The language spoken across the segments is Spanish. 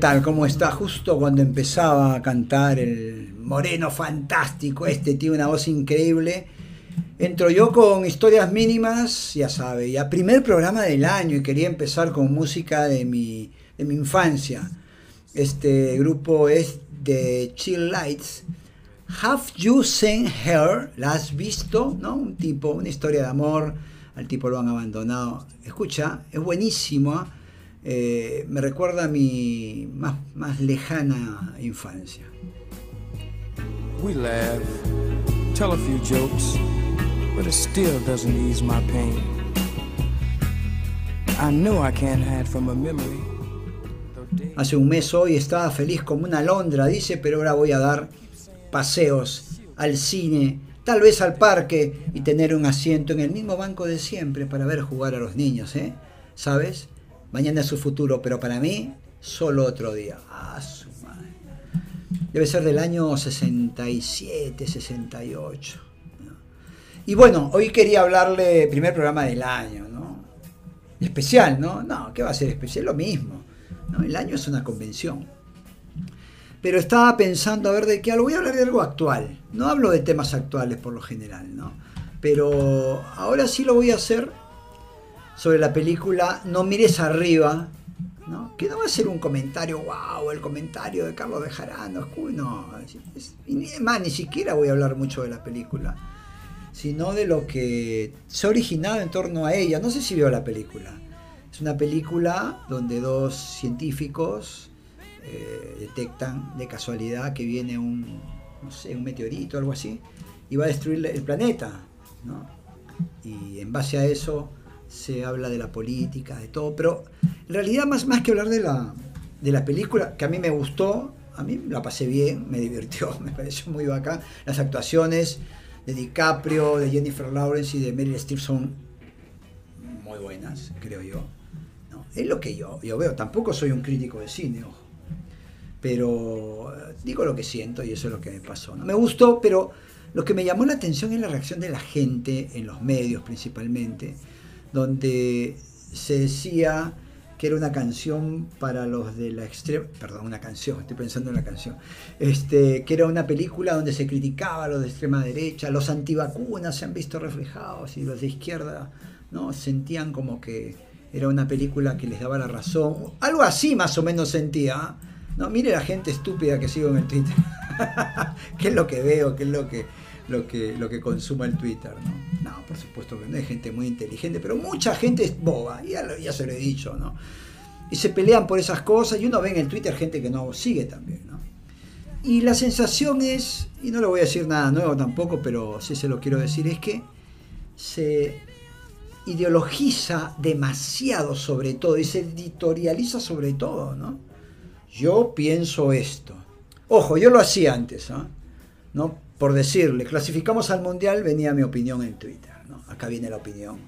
¿Qué tal? ¿Cómo está? Justo cuando empezaba a cantar el moreno fantástico, este tiene una voz increíble. Entro yo con historias mínimas, ya sabe, ya primer programa del año y quería empezar con música de mi, de mi infancia. Este grupo es de Chill Lights. Have You Seen Her? ¿La has visto? ¿No? Un tipo, una historia de amor. Al tipo lo han abandonado. Escucha, es buenísimo. Eh, me recuerda a mi más, más lejana infancia. We laugh, tell a few jokes, but it still doesn't ease my pain. I know I can't hide from a memory. Hace un mes hoy estaba feliz como una alondra, dice, pero ahora voy a dar paseos al cine, tal vez al parque y tener un asiento en el mismo banco de siempre para ver jugar a los niños, ¿eh? ¿Sabes? Mañana es su futuro, pero para mí, solo otro día. Ah, su madre. Debe ser del año 67, 68. Y bueno, hoy quería hablarle, primer programa del año, ¿no? Especial, ¿no? No, ¿qué va a ser especial? Lo mismo. El año es una convención. Pero estaba pensando a ver de qué algo. Voy a hablar de algo actual. No hablo de temas actuales por lo general, ¿no? Pero ahora sí lo voy a hacer sobre la película No mires arriba, ¿no? que no va a ser un comentario, wow, el comentario de Carlos Bejarano, no, es, más, ni siquiera voy a hablar mucho de la película, sino de lo que se ha originado en torno a ella. No sé si vio la película. Es una película donde dos científicos eh, detectan de casualidad que viene un, un meteorito algo así y va a destruir el planeta. ¿no? Y en base a eso se habla de la política, de todo, pero en realidad más, más que hablar de la, de la película, que a mí me gustó, a mí la pasé bien, me divirtió, me pareció muy bacán, las actuaciones de DiCaprio, de Jennifer Lawrence y de Meryl Streep son muy buenas, creo yo. No, es lo que yo, yo veo, tampoco soy un crítico de cine, ojo, pero eh, digo lo que siento y eso es lo que me pasó. ¿no? Me gustó, pero lo que me llamó la atención es la reacción de la gente, en los medios principalmente, donde se decía que era una canción para los de la extrema, perdón, una canción, estoy pensando en una canción, este, que era una película donde se criticaba a los de extrema derecha, los antivacunas se han visto reflejados y los de izquierda, ¿no? Sentían como que era una película que les daba la razón, algo así más o menos sentía, no, mire la gente estúpida que sigo en el Twitter, qué es lo que veo, qué es lo que lo que, lo que consuma el Twitter, ¿no? No, por supuesto que no hay gente muy inteligente, pero mucha gente es boba, ya, se lo he dicho, ¿no? Y se pelean por esas cosas y uno ve en el Twitter gente que no sigue también, ¿no? Y la sensación es, y no le voy a decir nada nuevo tampoco, pero sí se lo quiero decir, es que se ideologiza demasiado sobre todo y se editorializa sobre todo, ¿no? Yo pienso esto. Ojo, yo lo hacía antes, ¿ah? ¿no? Por decirle, clasificamos al mundial, venía mi opinión en Twitter, ¿no? Acá viene la opinión,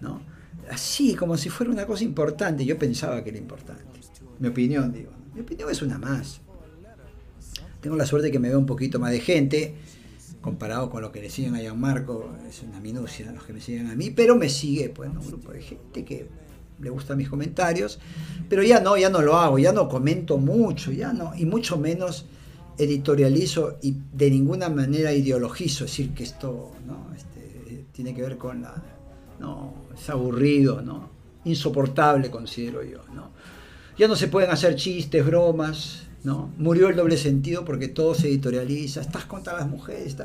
¿no? Así, como si fuera una cosa importante, yo pensaba que era importante. Mi opinión, digo, mi opinión es una más. Tengo la suerte de que me vea un poquito más de gente, comparado con lo que le siguen a Marco, es una minucia los que me siguen a mí, pero me sigue pues un grupo de gente que le gustan mis comentarios, pero ya no, ya no lo hago, ya no comento mucho, ya no, y mucho menos editorializo y de ninguna manera ideologizo, es decir, que esto ¿no? este, tiene que ver con la... No, es aburrido, ¿no? insoportable considero yo. ¿no? Ya no se pueden hacer chistes, bromas, ¿no? murió el doble sentido porque todo se editorializa, estás contra las mujeres.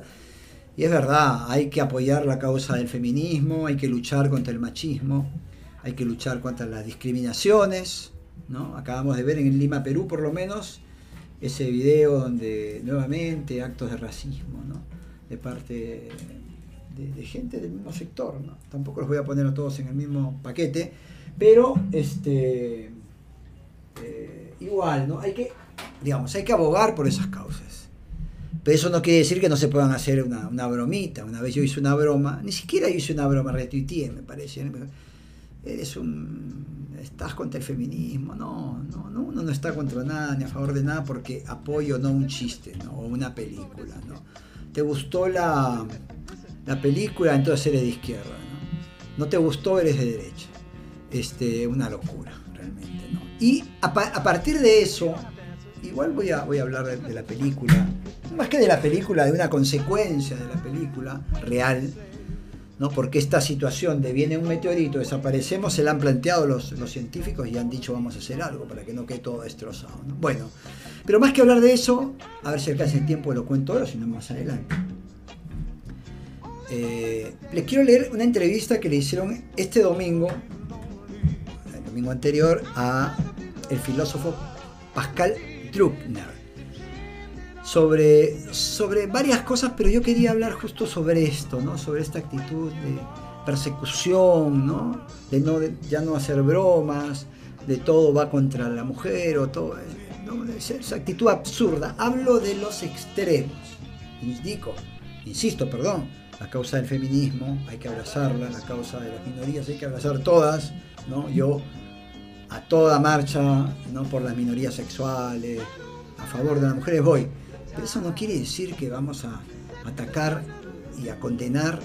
Y es verdad, hay que apoyar la causa del feminismo, hay que luchar contra el machismo, hay que luchar contra las discriminaciones. ¿no? Acabamos de ver en Lima, Perú, por lo menos, ese video donde nuevamente actos de racismo ¿no? de parte de, gente del mismo sector. ¿no? Tampoco los voy a poner a todos en el mismo paquete, pero este, eh, igual, ¿no? hay, que, digamos, hay que abogar por esas causas. Pero eso no quiere decir que no se puedan hacer una, una bromita. Una vez yo hice una broma, ni siquiera hice una broma, retuiteé, me parece eres un, estás contra el feminismo, no, no, no, uno no está contra nada ni a favor de nada porque apoyo no un chiste, ¿no? o una película, ¿no? ¿Te gustó la, la película? Entonces eres de izquierda, ¿no? ¿No te gustó? Eres de derecha. Este, una locura, realmente, ¿no? Y a, partir de eso, igual voy a, voy a hablar de, la película, más que de la película, de una consecuencia de la película real, ¿no? porque esta situación de viene un meteorito, desaparecemos, se la han planteado los, los científicos y han dicho vamos a hacer algo para que no quede todo destrozado. Bueno, pero más que hablar de eso, a ver si alcanza el tiempo lo cuento ahora, si no más adelante. Eh, les quiero leer una entrevista que le hicieron este domingo, el domingo anterior, a el filósofo Pascal Druckner. Sobre, sobre varias cosas, pero yo quería hablar justo sobre esto, ¿no? sobre esta actitud de persecución, ¿no? de no ya no hacer bromas, de todo va contra la mujer o todo esa actitud absurda. Hablo de los extremos. Indico, insisto, perdón, la causa del feminismo hay que abrazarla, la causa de las minorías hay que abrazar todas, ¿no? Yo a toda marcha, ¿no? Por las minorías sexuales, a favor de las mujeres voy. Pero eso no quiere decir que vamos a atacar y a condenar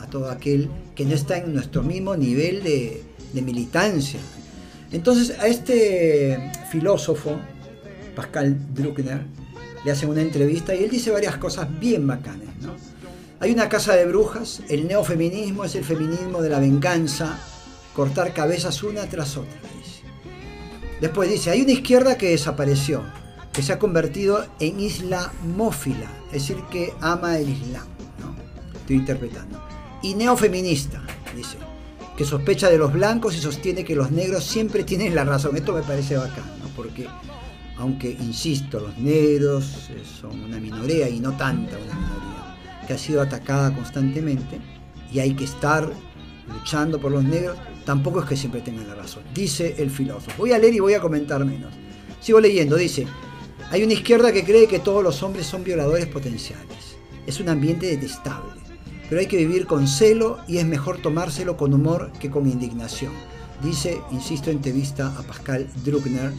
a todo aquel que no está en nuestro mismo nivel de, militancia. Entonces a este filósofo, Pascal Druckner, le hacen una entrevista y él dice varias cosas bien bacanas. Hay una casa de brujas, el neofeminismo es el feminismo de la venganza, cortar cabezas una tras otra. Después dice, hay una izquierda que desapareció, que se ha convertido en islamófila, es decir, que ama el islam. ¿no? Estoy interpretando. Y neofeminista, dice, que sospecha de los blancos y sostiene que los negros siempre tienen la razón. Esto me parece bacán, porque aunque, insisto, los negros eh, son una minoría y no tanta una minoría, que ha sido atacada constantemente y hay que estar luchando por los negros, tampoco es que siempre tengan la razón, dice el filósofo. Voy a leer y voy a comentar menos. Sigo leyendo, dice, hay una izquierda que cree que todos los hombres son violadores potenciales. Es un ambiente detestable, pero hay que vivir con celo y es mejor tomárselo con humor que con indignación. Dice, insisto, entrevista a Pascal Druckner,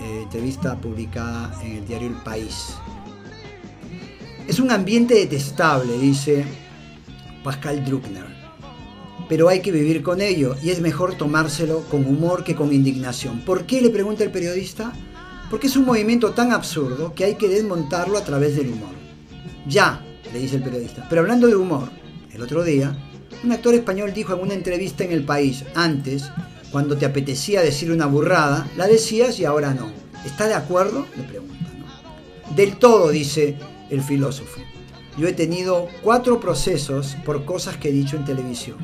eh, entrevista publicada en el diario El País. Es un ambiente detestable, dice Pascal Druckner, pero hay que vivir con ello y es mejor tomárselo con humor que con indignación. ¿Por qué? le pregunta el periodista. Porque es un movimiento tan absurdo que hay que desmontarlo a través del humor. Ya, le dice el periodista. Pero hablando de humor, el otro día, un actor español dijo en una entrevista en El País, antes, cuando te apetecía decir una burrada, la decías y ahora no. ¿Está de acuerdo? Le pregunta. Del todo, dice el filósofo. Yo he tenido cuatro procesos por cosas que he dicho en televisión.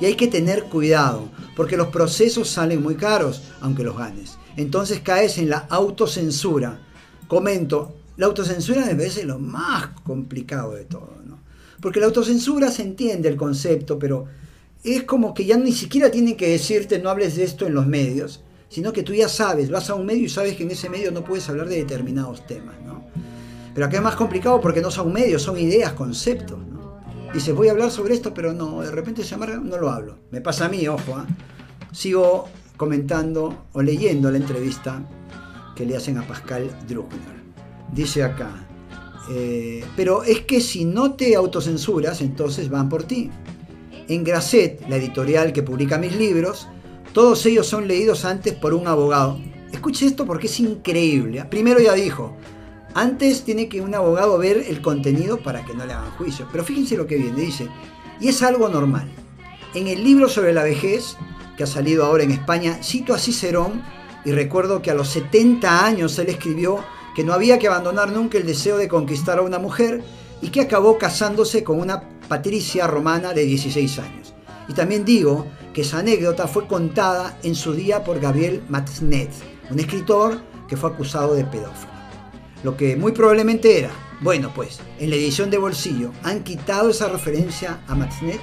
Y hay que tener cuidado, porque los procesos salen muy caros, aunque los ganes. Entonces caes en la autocensura. Comento, la autocensura me parece lo más complicado de todo, ¿no? Porque la autocensura se entiende el concepto, pero es como que ya ni siquiera tienen que decirte no hables de esto en los medios, sino que tú ya sabes, vas a un medio y sabes que en ese medio no puedes hablar de determinados temas, ¿no? Pero acá es más complicado porque no son medios, son ideas, conceptos. Dices, voy a hablar sobre esto, pero no, de repente se amarga, no lo hablo. Me pasa a mí, ojo, ¿ah? sigo comentando o leyendo la entrevista que le hacen a Pascal Druckner. Dice acá, eh, pero es que si no te autocensuras, entonces van por ti. En Grasset, la editorial que publica mis libros, todos ellos son leídos antes por un abogado. Escuche esto porque es increíble. Primero ya dijo, antes tiene que un abogado ver el contenido para que no le hagan juicio. Pero fíjense lo que viene, dice, y es algo normal. En el libro sobre la vejez, que ha salido ahora en España, cito a Cicerón y recuerdo que a los 70 años él escribió que no había que abandonar nunca el deseo de conquistar a una mujer y que acabó casándose con una patricia romana de 16 años. Y también digo que esa anécdota fue contada en su día por Gabriel Matznet, un escritor que fue acusado de pedófilo. Lo que muy probablemente era, bueno pues, en la edición de bolsillo han quitado esa referencia a Matznet,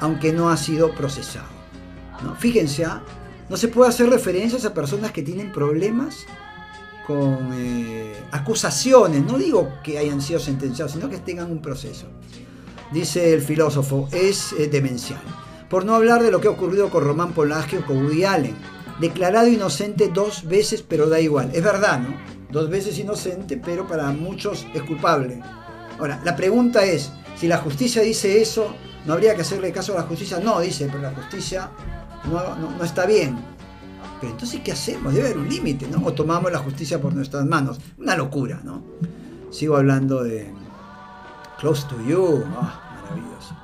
aunque no ha sido procesado. ¿No? Fíjense, ¿ah? no se puede hacer referencias a personas que tienen problemas con eh, acusaciones, no digo que hayan sido sentenciados, sino que tengan un proceso dice el filósofo, es eh, demencial. Por no hablar de lo que ha ocurrido con Román Polanski o con Woody Allen. Declarado inocente dos veces, pero da igual. Es verdad, ¿no? Dos veces inocente, pero para muchos es culpable. Ahora, la pregunta es, si la justicia dice eso, ¿no habría que hacerle caso a la justicia? No, dice, pero la justicia no, está bien. Pero entonces, ¿qué hacemos? Debe haber un límite, ¿no? O tomamos la justicia por nuestras manos. Una locura, ¿no? Sigo hablando de Close to You. Ah, maravilloso.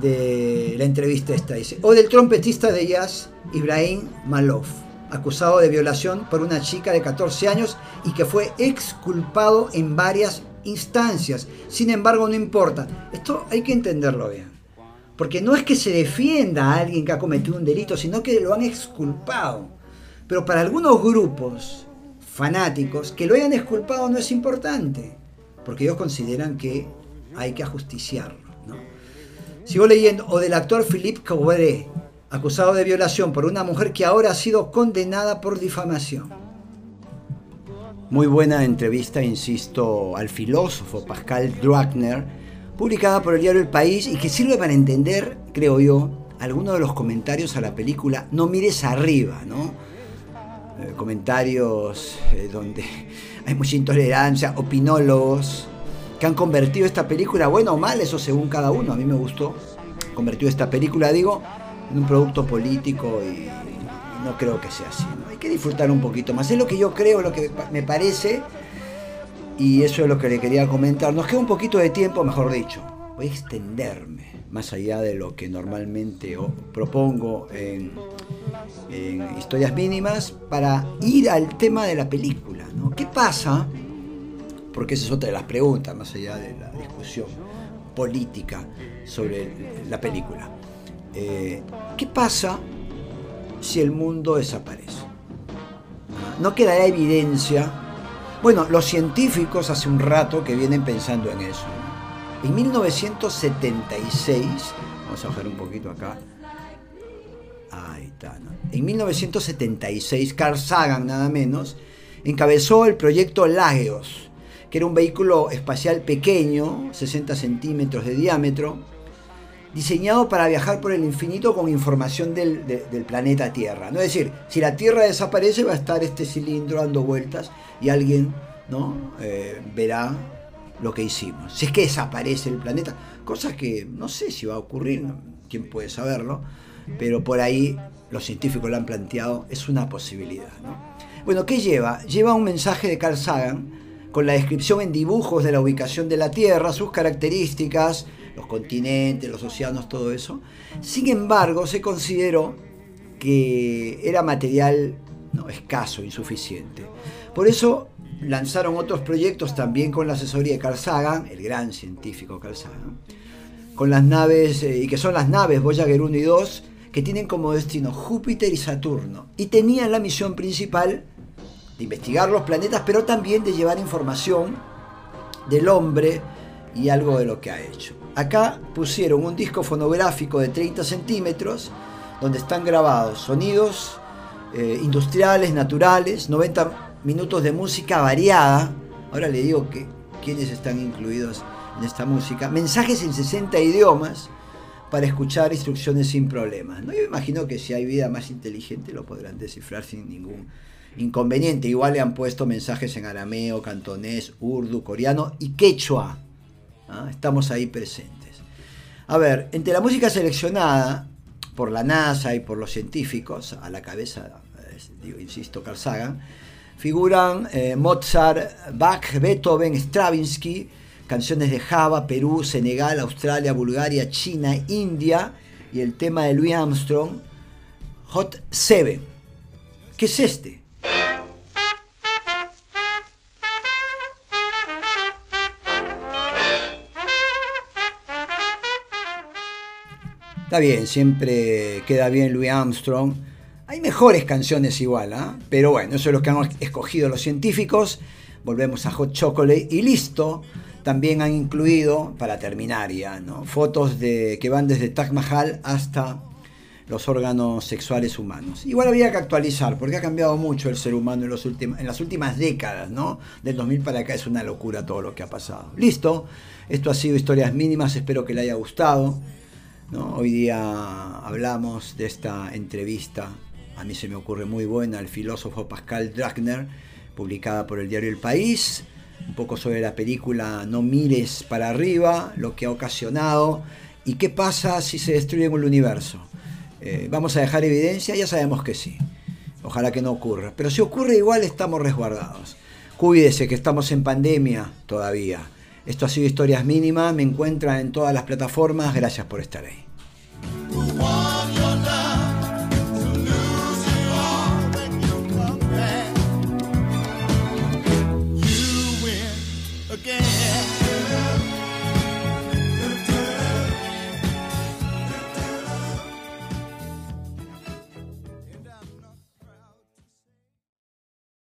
De la entrevista esta, dice. O del trompetista de jazz, Ibrahim Malouf, acusado de violación por una chica de 14 años y que fue exculpado en varias instancias. Sin embargo, no importa. Esto hay que entenderlo bien. Porque no es que se defienda a alguien que ha cometido un delito, sino que lo han exculpado. Pero para algunos grupos fanáticos, que lo hayan exculpado no es importante, porque ellos consideran que hay que ajusticiarlo. Sigo leyendo, o del actor Philippe Cabré, acusado de violación por una mujer que ahora ha sido condenada por difamación. Muy buena entrevista, insisto, al filósofo Pascal Druckner, publicada por el diario El País y que sirve para entender, creo yo, algunos de los comentarios a la película No mires arriba, ¿no? Eh, comentarios eh, donde hay mucha intolerancia, opinólogos que han convertido esta película, bueno o mal, eso según cada uno, a mí me gustó, convertido esta película, digo, en un producto político y no creo que sea así. Hay que disfrutar un poquito más. Es lo que yo creo, lo que me parece y eso es lo que le quería comentar. Nos queda un poquito de tiempo, mejor dicho. Voy a extenderme más allá de lo que normalmente propongo en, historias mínimas para ir al tema de la película. ¿Qué pasa? Porque esa es otra de las preguntas, más allá de la discusión política sobre la película. Eh, ¿Qué pasa si el mundo desaparece? No quedará evidencia bueno, los científicos hace un rato que vienen pensando en eso. En 1976, vamos a bajar un poquito acá. Ahí está. En 1976, Carl Sagan, nada menos, encabezó el proyecto Lagos, que era un vehículo espacial pequeño, 60 centímetros de diámetro, diseñado para viajar por el infinito con información del, planeta Tierra. ¿no? Es decir, si la Tierra desaparece va a estar este cilindro dando vueltas y alguien ¿no? Eh, verá lo que hicimos. Si es que desaparece el planeta, cosa que no sé si va a ocurrir, quién puede saberlo, pero por ahí los científicos lo han planteado, es una posibilidad. Bueno, ¿qué lleva? Lleva un mensaje de Carl Sagan con la descripción en dibujos de la ubicación de la Tierra, sus características, los continentes, los océanos, todo eso. Sin embargo, se consideró que era material escaso, insuficiente. Por eso lanzaron otros proyectos también con la asesoría de Carl Sagan, el gran científico Carl Sagan, con las naves, eh, y que son las naves Voyager 1 y 2, que tienen como destino Júpiter y Saturno, y tenían la misión principal de investigar los planetas, pero también de llevar información del hombre y algo de lo que ha hecho. Acá pusieron un disco fonográfico de 30 centímetros, donde están grabados sonidos eh, industriales, naturales, 90 minutos de música variada. Ahora le digo que quiénes están incluidos en esta música. Mensajes en 60 idiomas para escuchar instrucciones sin problemas. ¿no? Yo imagino que si hay vida más inteligente lo podrán descifrar sin ningún inconveniente. Igual le han puesto mensajes en arameo, cantonés, urdu, coreano y quechua. ¿Ah? Estamos ahí presentes. A ver, entre la música seleccionada por la NASA y por los científicos, a la cabeza digo, insisto, Carl Sagan, figuran eh, Mozart, Bach, Beethoven, Stravinsky, canciones de Java, Perú, Senegal, Australia, Bulgaria, China, India y el tema de Louis Armstrong, Hot 7. ¿Qué es este? Está bien, siempre queda bien Louis Armstrong hay mejores canciones igual, ¿ah? pero bueno, eso es lo que han escogido los científicos. Volvemos a Hot Chocolate y listo. También han incluido, para terminar ya, ¿no? fotos de, que van desde Taj Mahal hasta los órganos sexuales humanos. Igual había que actualizar, porque ha cambiado mucho el ser humano en, los en las últimas décadas, ¿no? Del 2000 para acá es una locura todo lo que ha pasado. Listo, esto ha sido Historias Mínimas, espero que le haya gustado. Hoy día hablamos de esta entrevista a mí se me ocurre muy buena, el filósofo Pascal Drachner, publicada por el diario El País, un poco sobre la película No mires para arriba, lo que ha ocasionado y qué pasa si se destruye el universo. Eh, ¿Vamos a dejar evidencia? Ya sabemos que sí. Ojalá que no ocurra. Pero si ocurre igual estamos resguardados. Cuídese que estamos en pandemia todavía. Esto ha sido Historias Mínimas, me encuentran en todas las plataformas, gracias por estar ahí.